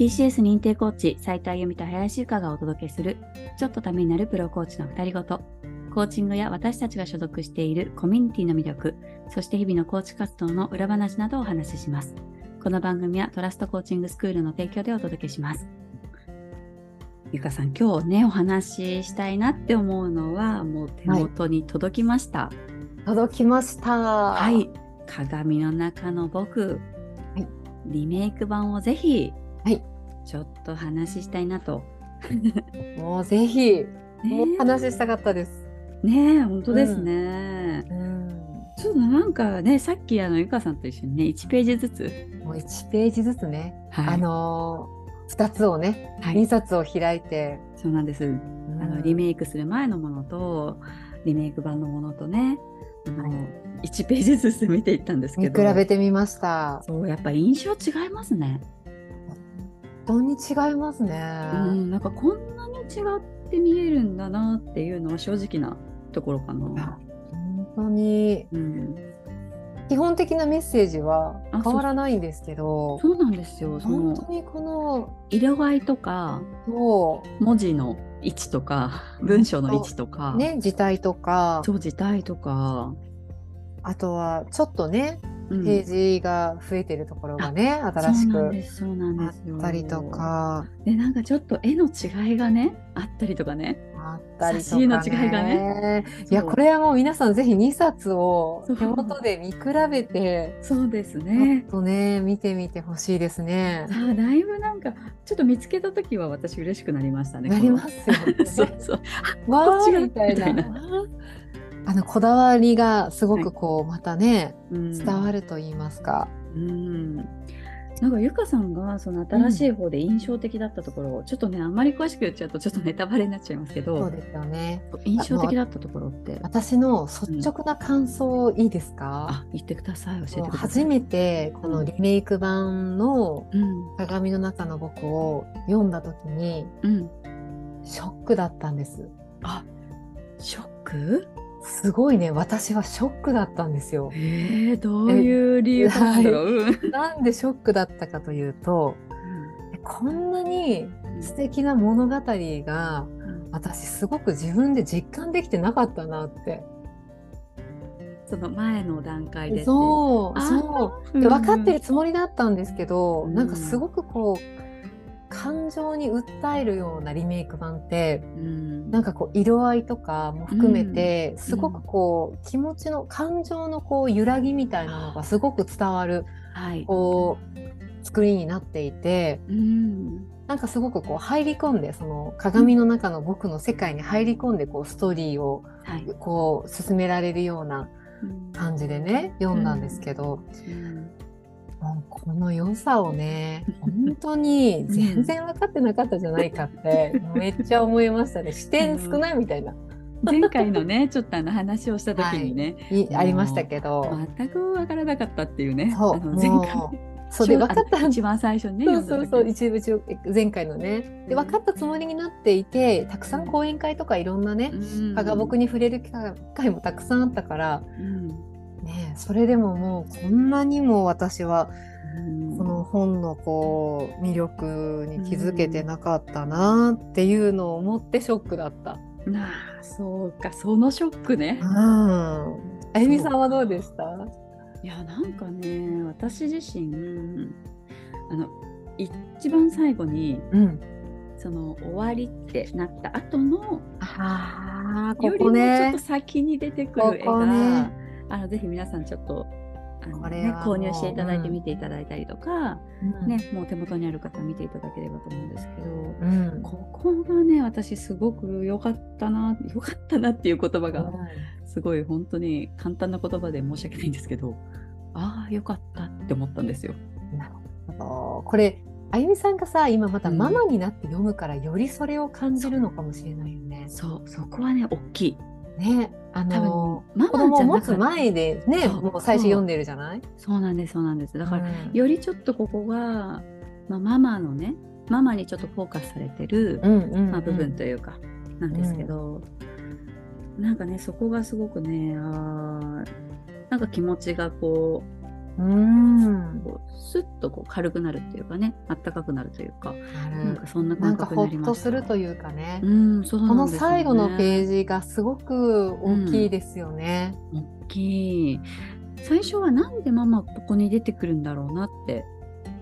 TCS 認定コーチ斉藤由美と林由香がお届けするちょっとためになるプロコーチの二人ごと。コーチングや私たちが所属しているコミュニティの魅力そして日々のコーチ活動の裏話などをお話しします。この番組はトラストコーチングスクールの提供でお届けします。ゆかさん今日ねお話ししたいなって思うのはもう手元に届きました、届きました。はい、鏡の中の僕、はい。リメイク版をぜひ、はいちょっと話したいなと。もうぜひ、ねもう話したかったです。ねえ本当ですね。うん。ちょっとなんかねさっきあのゆかさんと一緒にね1ページずつ、もう一ページずつね、はいあのー、2つをね、はい印刷を開いて、そうなんです。あのリメイクする前のものとリメイク版のものとねあの、はい1ページずつ見ていったんですけどべてみました。そうやっぱ印象違いますね。本当に違いますね。うん、なんかこんなに違って見えるんだなっていうのは正直なところかな。本当に。うん、基本的なメッセージはあ変わらないんですけど、そうなんですよ。本当にこの色合いとかそ文字の位置とか文章の位置とか、う。ね字体とか、超字体とか、あとはちょっとねうんページが増えてるところがね、新しくそうなんです。そうなんあったりとか。でなんかちょっと絵の違いがねあったりとかね。あったりとか、ね、の違いがね。いやこれはもう皆さんぜひ2冊を手元で見比べてそうですちょねっとね見てみてほしいですね。さあだいぶなんかちょっと見つけた時は私嬉しくなりましたねなりますよね。そうそう。わーみたいなあのこだわりがすごくこう、またねうん。伝わると言いますか。うん。なんかゆかさんがその新しい方で印象的だったところを、ちょっとねあんまり詳しく言っちゃうとちょっとネタバレになっちゃいますけどそうですよね。印象的だったところって？私の率直な感想いいですか、あ言ってください。教えてもうください。初めてこのリメイク版のうん。鏡の中の僕を読んだ時にうん。ショックだったんです。あショック？すごいね。私はショックだったんですよ。えー、どういう理由なんだろう、うん。なんでショックだったかというとえこんなに素敵な物語が私すごく自分で実感できてなかったなって。その前の段階でそうそう。で分かってるつもりだったんですけど、うん。なんかすごくこう感情に訴えるようなリメイク版ってうん。なんかこう色合いとかも含めて、すごくこう気持ちの感情のこう揺らぎみたいなのがすごく伝わるはい。こう作りになっていてうん。なんかすごくこう入り込んでその鏡の中の僕の世界に入り込んでこうストーリーをはい。こう進められるような感じでね読んだんですけど、うんもうこの良さをね 本当に全然分かってなかったじゃないかって めっちゃ思いましたね。視点少ないみたいな、前回のねちょっとあの話をした時にね、い。ありましたけど、全くわからなかったっていうね。そうあの前も回。うそうで分かった。一番最初にねそうそうそう一部一部前回のね。で分かったつもりになっていてたくさん講演会とかいろんなねうん。科学に触れる機会もたくさんあったから、うんね、それでももうこんなにも私はうんこの本のこう魅力に気づけてなかったなっていうのを思ってショックだった。なあそうかそのショックねうん。あゆみさんはどうでした？いやなんかね私自身あの一番最後にうん。その終わりってなった後のああこよりもちょっこねと。先に出てくる絵ここが、ねあのぜひ皆さんちょっとあの、これね、購入していただいてうん見ていただいたりとか、うんね、もう手元にある方見ていただければと思うんですけど、うん。ここがね私すごく良かったな良かったなっていう言葉がすごい本当に簡単な言葉で申し訳ないんですけどああ良かったって思ったんですよ。あのこれあゆみさんがさ今またうんママになって読むからよりそれを感じるのかもしれないよね。そうそこはね大きい。ねあ多の分マ子供を持つ前でねもう最初読んでるじゃない？そうなんですそうなんです。だから、うん。よりちょっとここが、まあ、ママのねママにちょっとフォーカスされてる、うんうんうん。まあ、部分というかなんですけど、なんかねそこがすごくねあーなんか気持ちがこうん。うこうスッとこう軽くなるっていうかねあったかくなるというかなんかそんな感覚になりましたとするというかね、うん、そうこの最後のページがすごく大きいですよね。大きい。最初はなんでママここに出てくるんだろうなって。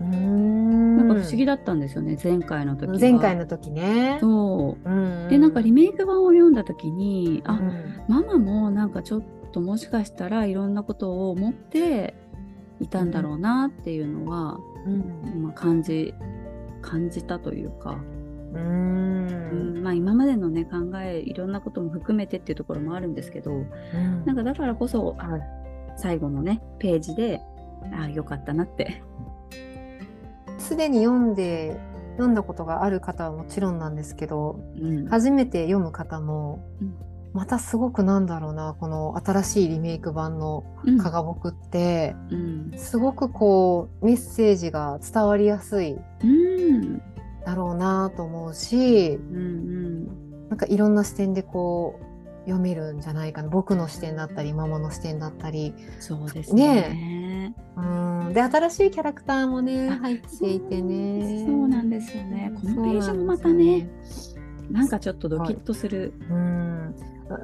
うーん。なんか不思議だったんですよね、前回の時は。前回の時ね。そう。うんでなんかリメイク版を読んだ時に、あうん。ママもなんかちょっともしかしたらいろんなことを思っていたんだろうなっていうのは、うん。まあ、感じ感じたというか、ううんんまあ、今までのね考えいろんなことも含めてっていうところもあるんですけどなんかだからこそあ最後のねページであよかったなって。すでに読んで読んだことがある方はもちろんなんですけどうん。初めて読む方も、うんまたすごくなんだろうなこの新しいリメイク版のうん「かがぼく」って、うん。すごくこうメッセージが伝わりやすいうん。だろうなと思うしうんなんかいろんな視点でこう読めるんじゃないかな。僕の視点だったりママの視点だったり。そうですね。うん。で新しいキャラクターもねあ入っていてね。そうなんですよね。このページもまたね、なんかちょっとドキッとする。うん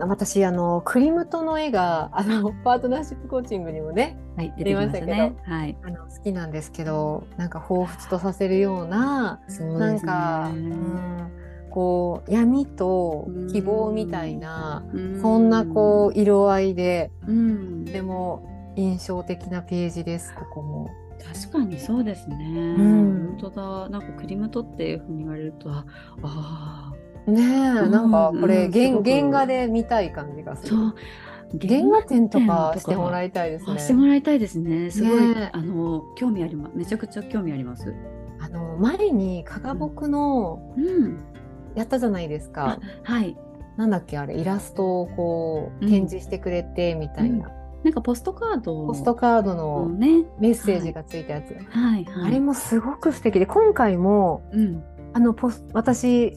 私あのクリムトの絵があの パートナーシップコーチングにもねはい、出てきました出ねま。はい。あの好きなんですけどなんか彷彿とさせるようなそうなんか、うん、こう闇と希望みたいなそんなこう色合いでう、うん、とても印象的なページですここも。確かにそうですね。ん本当だ。なんかクリムトっていうふうに言われると、ああねえ、うんなんかこれ、うん原画で見たい感じがすー、る。そう。原画展とかしてもいらいたいですね。してもらいたいですね。すごい、ねあの興味あります。めちゃくちゃ興味あります。あの前にかがぼくのうん。やったじゃないですか。はい。なんだっけあれイラストをこううん展示してくれてみたいな、なんかポストカードポストカードの。メッセージがついたやつ、はいはい。あれもすごく素敵で今回もうん。あのポス私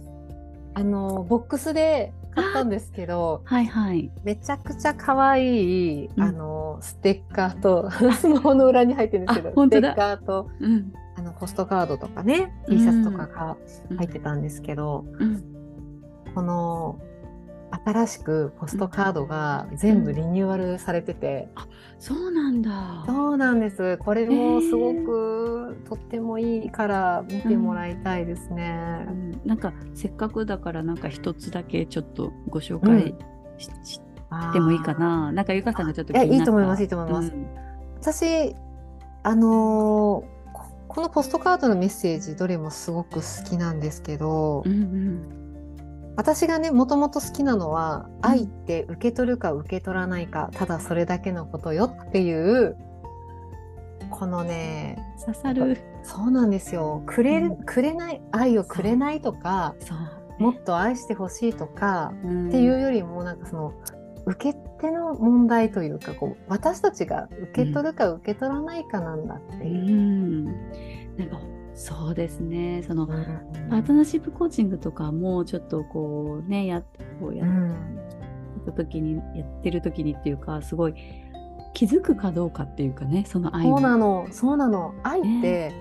あのボックスで買ったんですけどはいはい。めちゃくちゃ可愛い、うんあのステッカーとスマホの裏に入ってるんですけどステッカーとうん。あのポストカードとかねうん T シャツとかが入ってたんですけど、うん。この新しくポストカードが全部リニューアルされてて、そうなんだ。そうなんです。これもすごくとってもいいから見てもらいたいですね。う。ん。なんかせっかくだからなんか一つだけちょっとご紹介し,、してもいいかな。なんかゆかさんがちょっといいいと思いますいいと思います。うん。私あのーここのポストカードのメッセージどれもすごく好きなんですけど、うんうん私がねもともと好きなのは、うん愛って受け取るか受け取らないかただそれだけのことよっていうこのね刺さる。そうなんですよくれる、うんくれない愛をくれないとか。もっと愛してほしいとか、うんっていうよりもなんかその受け手の問題というかこう私たちが受け取るか受け取らないかなんだってういう。ん。なんかそうですね。そのうん。パートナーシップコーチングとかもちょっとこうねやこうやっうん。た時に、やってる時にっていうかすごい気づくかどうかっていうかねその愛そうなの。のそうなの。愛って、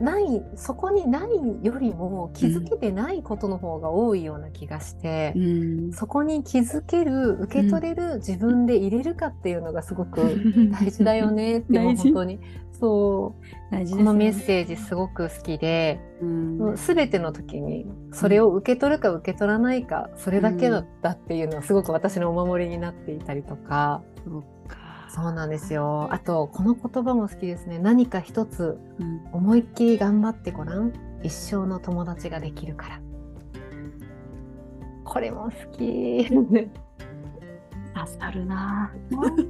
ないそこにないよりも気づけてないことの方が多いような気がして、うん。そこに気づける受け取れる、自分で入れるかっていうのがすごく 大事だよねって本当に。そう。大事ね。このメッセージすごく好きで、うん。全ての時にそれを受け取るか受け取らないかそれだけだったっていうのはすごく私のお守りになっていたりとか。そうか。そうなんですよ。あとこの言葉も好きですね。何か一つうん。思いっきり頑張ってごらん。一生の友達ができるから。これも好き。刺さるな。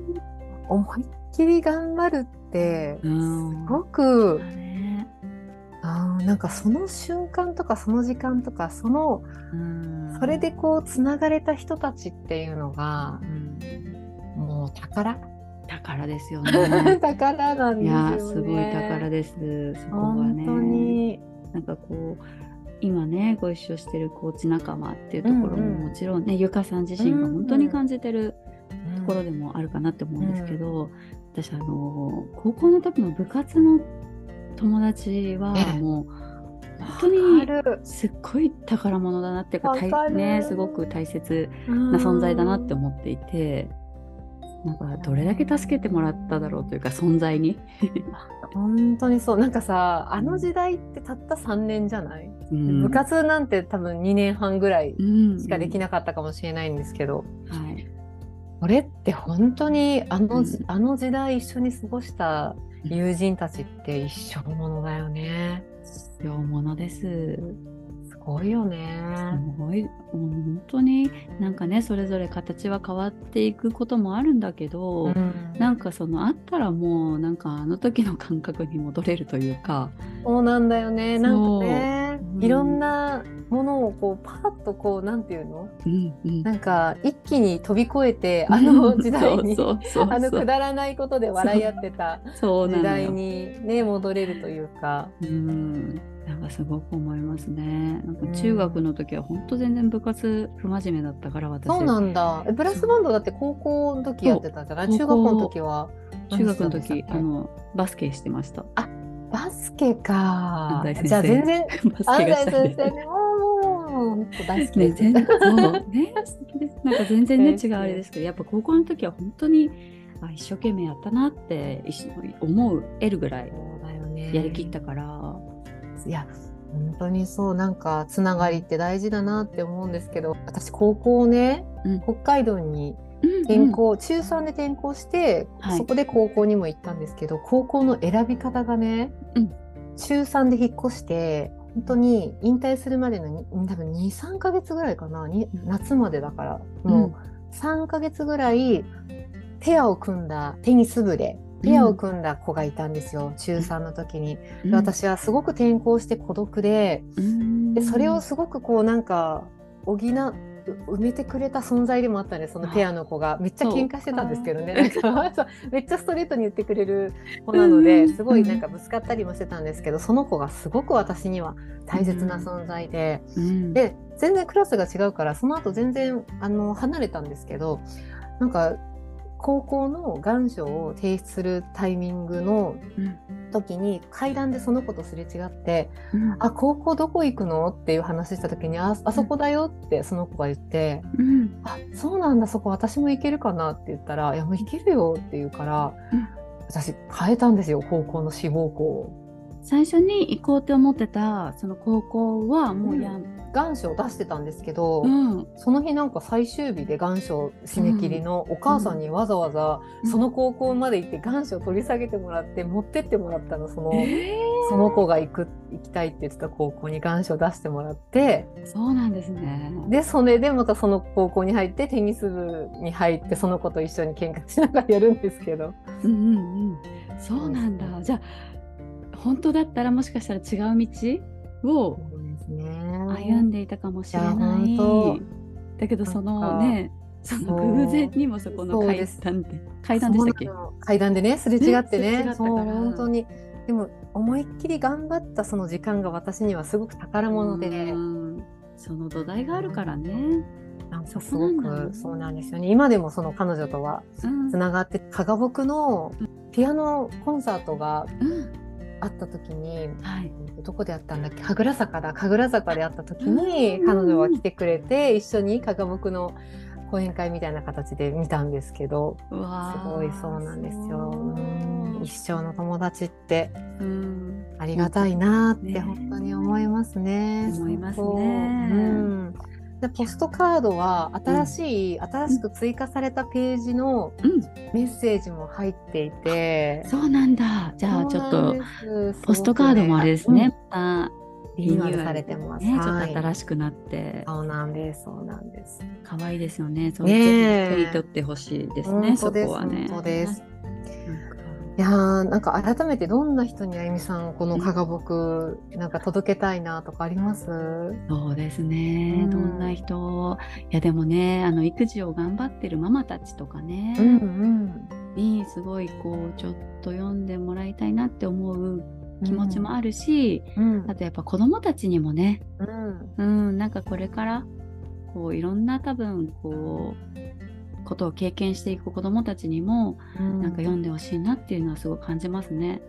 思いっきり頑張るってすうん。ごくだね。あーなんかその瞬間とかその時間とかそのうん。それでこうつながれた人たちっていうのがうん。もう宝宝ですよね。宝なんいですよね。やーすごい宝です。そこは本ね。当に。なんかこう今ねご一緒してるコーチ仲間っていうところうんうんももちろんね、ゆかさん自身が本当に感じてるところで。でもあるかなって思うんですけど、私あの高校の時の部活の友達はもう本当にすっごい宝物だなっていうかね、すごく大切な存在だなって思っていて。なんかどれだけ助けてもらっただろうというか存在に。本当にそう。なんかさあの時代ってたった3年じゃない、うん、部活なんて多分2年半ぐらいしかできなかったかもしれないんですけど、うんうん、はい、これって本当にあの,、あの時代一緒に過ごした友人たちって一生ものだよね。一生ものです。ごいよね。すごい、もう本当になんかねそれぞれ形は変わっていくこともあるんだけど、うん、なんかそのあったらもうなんかあの時の感覚に戻れるというか。そうなんだよね。なんかね、うん、いろんなものをこうパッとこうなんていうの、うんうん、なんか一気に飛び越えて あの時代にあのくだらないことで笑い合ってた時代にね戻れるというか。うんなんかすごく思いますね。なんか中学の時は本当全然部活不真面目だったから私。そうなんだ。ブラスバンドだって高校の時やってたじゃない？中学校の時は。中学の時あのバスケしてました。あバスケか。じゃあ全然 バスケがしたいです。もう大好きです。ね、そうね素敵です。なんか全然ね違うあれですけど、やっぱ高校の時は本当にあ一生懸命やったなって思う得るぐらいやりきったから。いや本当にそうなんかつながりって大事だなって思うんですけど私高校ね、うん、北海道に転校、うん。うん、中3で転校して、はい、そこで高校にも行ったんですけど高校の選び方がね、うん、中3で引っ越して本当に引退するまでの多分23か月ぐらいかな夏までだからもう3か月ぐらいペアを組んだテニス部でペアを組んだ子がいたんですよ、うん、中3の時に。で私はすごく転校して孤独でうん、でそれをすごくこうなんか補埋めてくれた存在でもあったんですそのペアの子が。めっちゃ喧嘩してたんですけどね。めっちゃストレートに言ってくれる子なのですごいなんかぶつかったりもしてたんですけどその子がすごく私には大切な存在で、うん、で全然クラスが違うからその後全然あの離れたんですけどなんか高校の願書を提出するタイミングの時に階段でその子とすれ違って「うん、あ高校どこ行くの?」っていう話した時にあ「あそこだよ」ってその子が言って「うん、あそうなんだそこ私も行けるかな」って言ったら「いやもう行けるよ」って言うから、うん、私変えたんですよ高校の志望校を。最初に行こうって思ってたその高校はもうや、願書を出してたんですけど、うん、その日なんか最終日で願書締め切りのお母さんにわざわざその高校まで行って願書を取り下げてもらって持ってってもらったのそのえー、その子が行く行きたいって言ってた高校に願書を出してもらって。そうなんですね。でそれでまたその高校に入ってテニス部に入ってその子と一緒に喧嘩しながらやるんですけど。うんうんうん、そうなんだ。じゃあ本当だったらもしかしたら違う道を歩んでいたかもしれない。だけどそのねその偶然にもそこの階段で階段でしたっけ？階段でねすれ違ってね。ねそう本当に。でも思いっきり頑張ったその時間が私にはすごく宝物で。その土台があるからね。なんかすごくそうなんですよね。今でもその彼女とはつながって、うん、加賀僕のピアノコンサートが会った時に、はい、どこであったんだっけ神楽坂だ神楽坂で会った時に彼女は来てくれて一緒に加賀木の講演会みたいな形で見たんですけどすごいそうなんですよ。一生の友達ってありがたいなって本当に思いますね。思いますね。うんでポストカードは新しい、うん、新しく追加されたページのメッセージも入っていて、うん、そうなんだ。じゃあちょっとポストカードもあれですね、またリニューアルされてます、ね、ちょっと新しくなって。そうなんですそうなんです。可愛いですよね。そうね手に取ってほしいですねそこはね。そうですいやなんか改めてどんな人にあゆみさんこの加賀僕、うん、なんか届けたいなとかあります？そうですね、うん、どんな人？いやでもねあの育児を頑張ってるママたちとかね、うんうん、にすごいこうちょっと読んでもらいたいなって思う気持ちもあるし、うん、あとやっぱ子どもたちにもね、うん、うん、なんかこれからこういろんな多分こうことを経験していく子どもたちにも、うん、なんか読んでほしいなっていうのはすごく感じますね。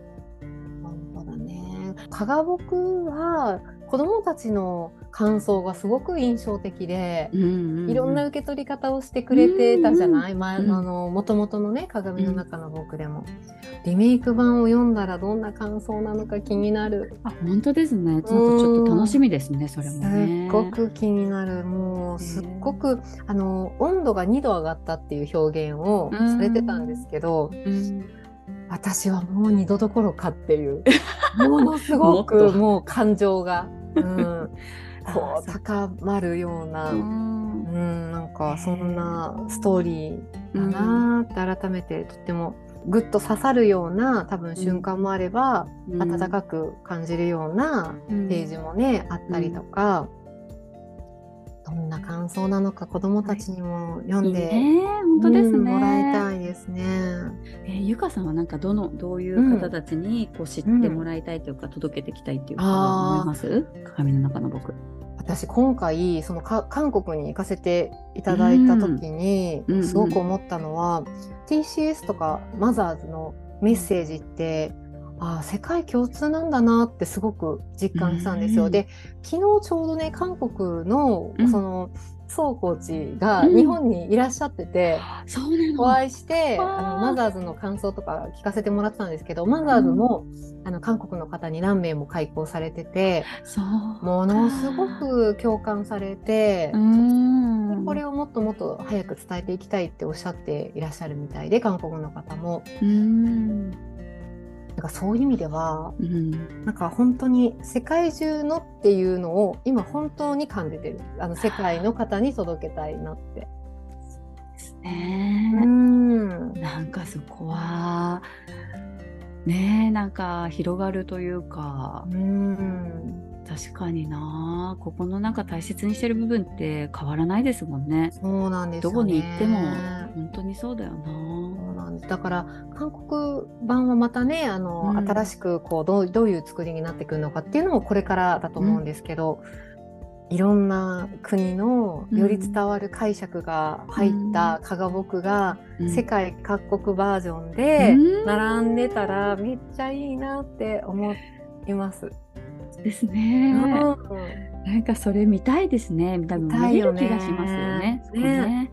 本当だね加賀僕は子どもたちの感想がすごく印象的で、うんうんうん、いろんな受け取り方をしてくれてたじゃない、うんうん、あの元々のね鏡の中の僕でも、うん、リメイク版を読んだらどんな感想なのか気になる。あ本当ですね。ちょっと楽しみですね、それもね。すっごく気になる。もうすっごくあの温度が2度上がったっていう表現をされてたんですけど、うん。私はもう二度どころかっていう。ものすごくもう感情が、うん、こう高まるような、うん、なんかそんなストーリーだなって改めてとってもぐっと刺さるような多分瞬間もあれば、うん、温かく感じるようなページもね、あったりとか、どんな感想なのか子どもたちにも読んで、ね、本当ですね、うん、もらいたいですね。えー、ゆかさんはなんかどのどういう方たちにこう知ってもらいたいというか、うん、届けていきたいっていうか思います？鏡の中の僕。私今回その韓国に行かせていただいた時に、すごく思ったのは、うんうん、TCS とかマザーズのメッセージってあ世界共通なんだなってすごく実感したんですよ。で昨日ちょうどね韓国のその、宋コーチが日本にいらっしゃってて、うん、お会いしてあのマザーズの感想とか聞かせてもらってたんですけどマザーズも、うん、あの韓国の方に何名も開講されててものすごく共感されて、うん、これをもっともっと早く伝えていきたいっておっしゃっていらっしゃるみたいで韓国の方も。うんなんかそういう意味では、うん、なんか本当に世界中のっていうのを今本当に感じてる。あの世界の方に届けたいなって。ね、うんなんかそこはね。なんか広がるというか、うん、確かになここのなんか大切にしてる部分って変わらないですもんね。そうなんです、ね、どこに行っても本当にそうだよな。そうなんですだから韓国版はまたねあの、うん、新しくこうどうどういう作りになってくるのかっていうのもこれからだと思うんですけど。うんいろんな国のより伝わる解釈が入った加賀木が世界各国バージョンで並んでたらめっちゃいいなって思います。ですね。なんかそれ見たいですね。多分見れる気がしますよね。ね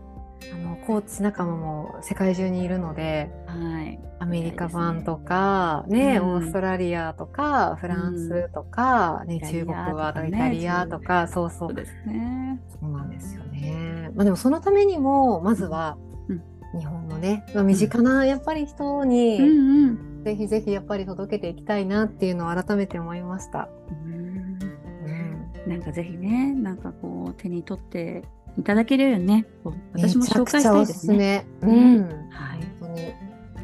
あのコーチ仲間も世界中にいるので、はい、アメリカ版とか、ね、ね、オーストラリアとか、フランスとか、うん、ね、中国はイタリアとか、そうそう。ですね。そうなんですよね。まあでもそのためにも、まずは、日本のね、まあ、身近なやっぱり人に、うんうん、ぜひぜひやっぱり届けていきたいなっていうのを改めて思いました。なんかぜひね、なんかこう手に取っていただけるよね。私も紹介したいですね。うん、はい、本当に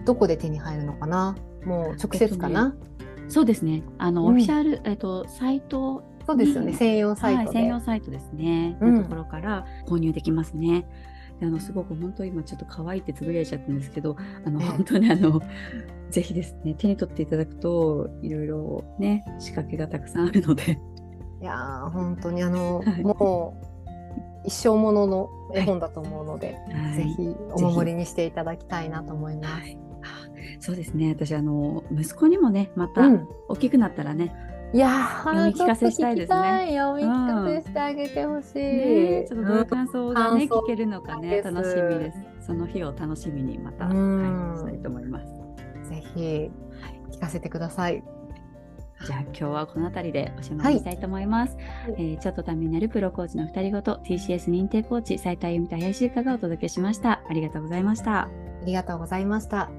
どこで手に入るのかな？もう直接かな？えっとね、そうですね。あの、オフィシャルえっとサイトそうですよね。専用サイト、はい、専用サイトですね。うん、のところから購入できますね。あのすごく本当今ちょっと可愛いってつぶやいちゃったんですけど、あの本当にあのぜひですね手に取っていただくといろいろね仕掛けがたくさんあるので。いや本当にあの、はい、もう一生ものの絵本だと思うので、はい、ぜひお守りにしていただきたいなと思います。はい、そうですね私あの息子にもねまた大きくなったらね、いや読み聞かせしたいですね。読み聞かせしてあげてほしい、ね。ちょっとどういう感想がね、聞けるのかね楽しみです。その日を楽しみにまた、はい、したいと思います。ぜひ、はい、聞かせてください。じゃあ今日はこの辺りでおしまいにしたいと思います。はい、えー、ちょっとためになるプロコーチの2人ごと TCS 認定コーチ斉田由美と林由香がお届けしました。ありがとうございました。ありがとうございました。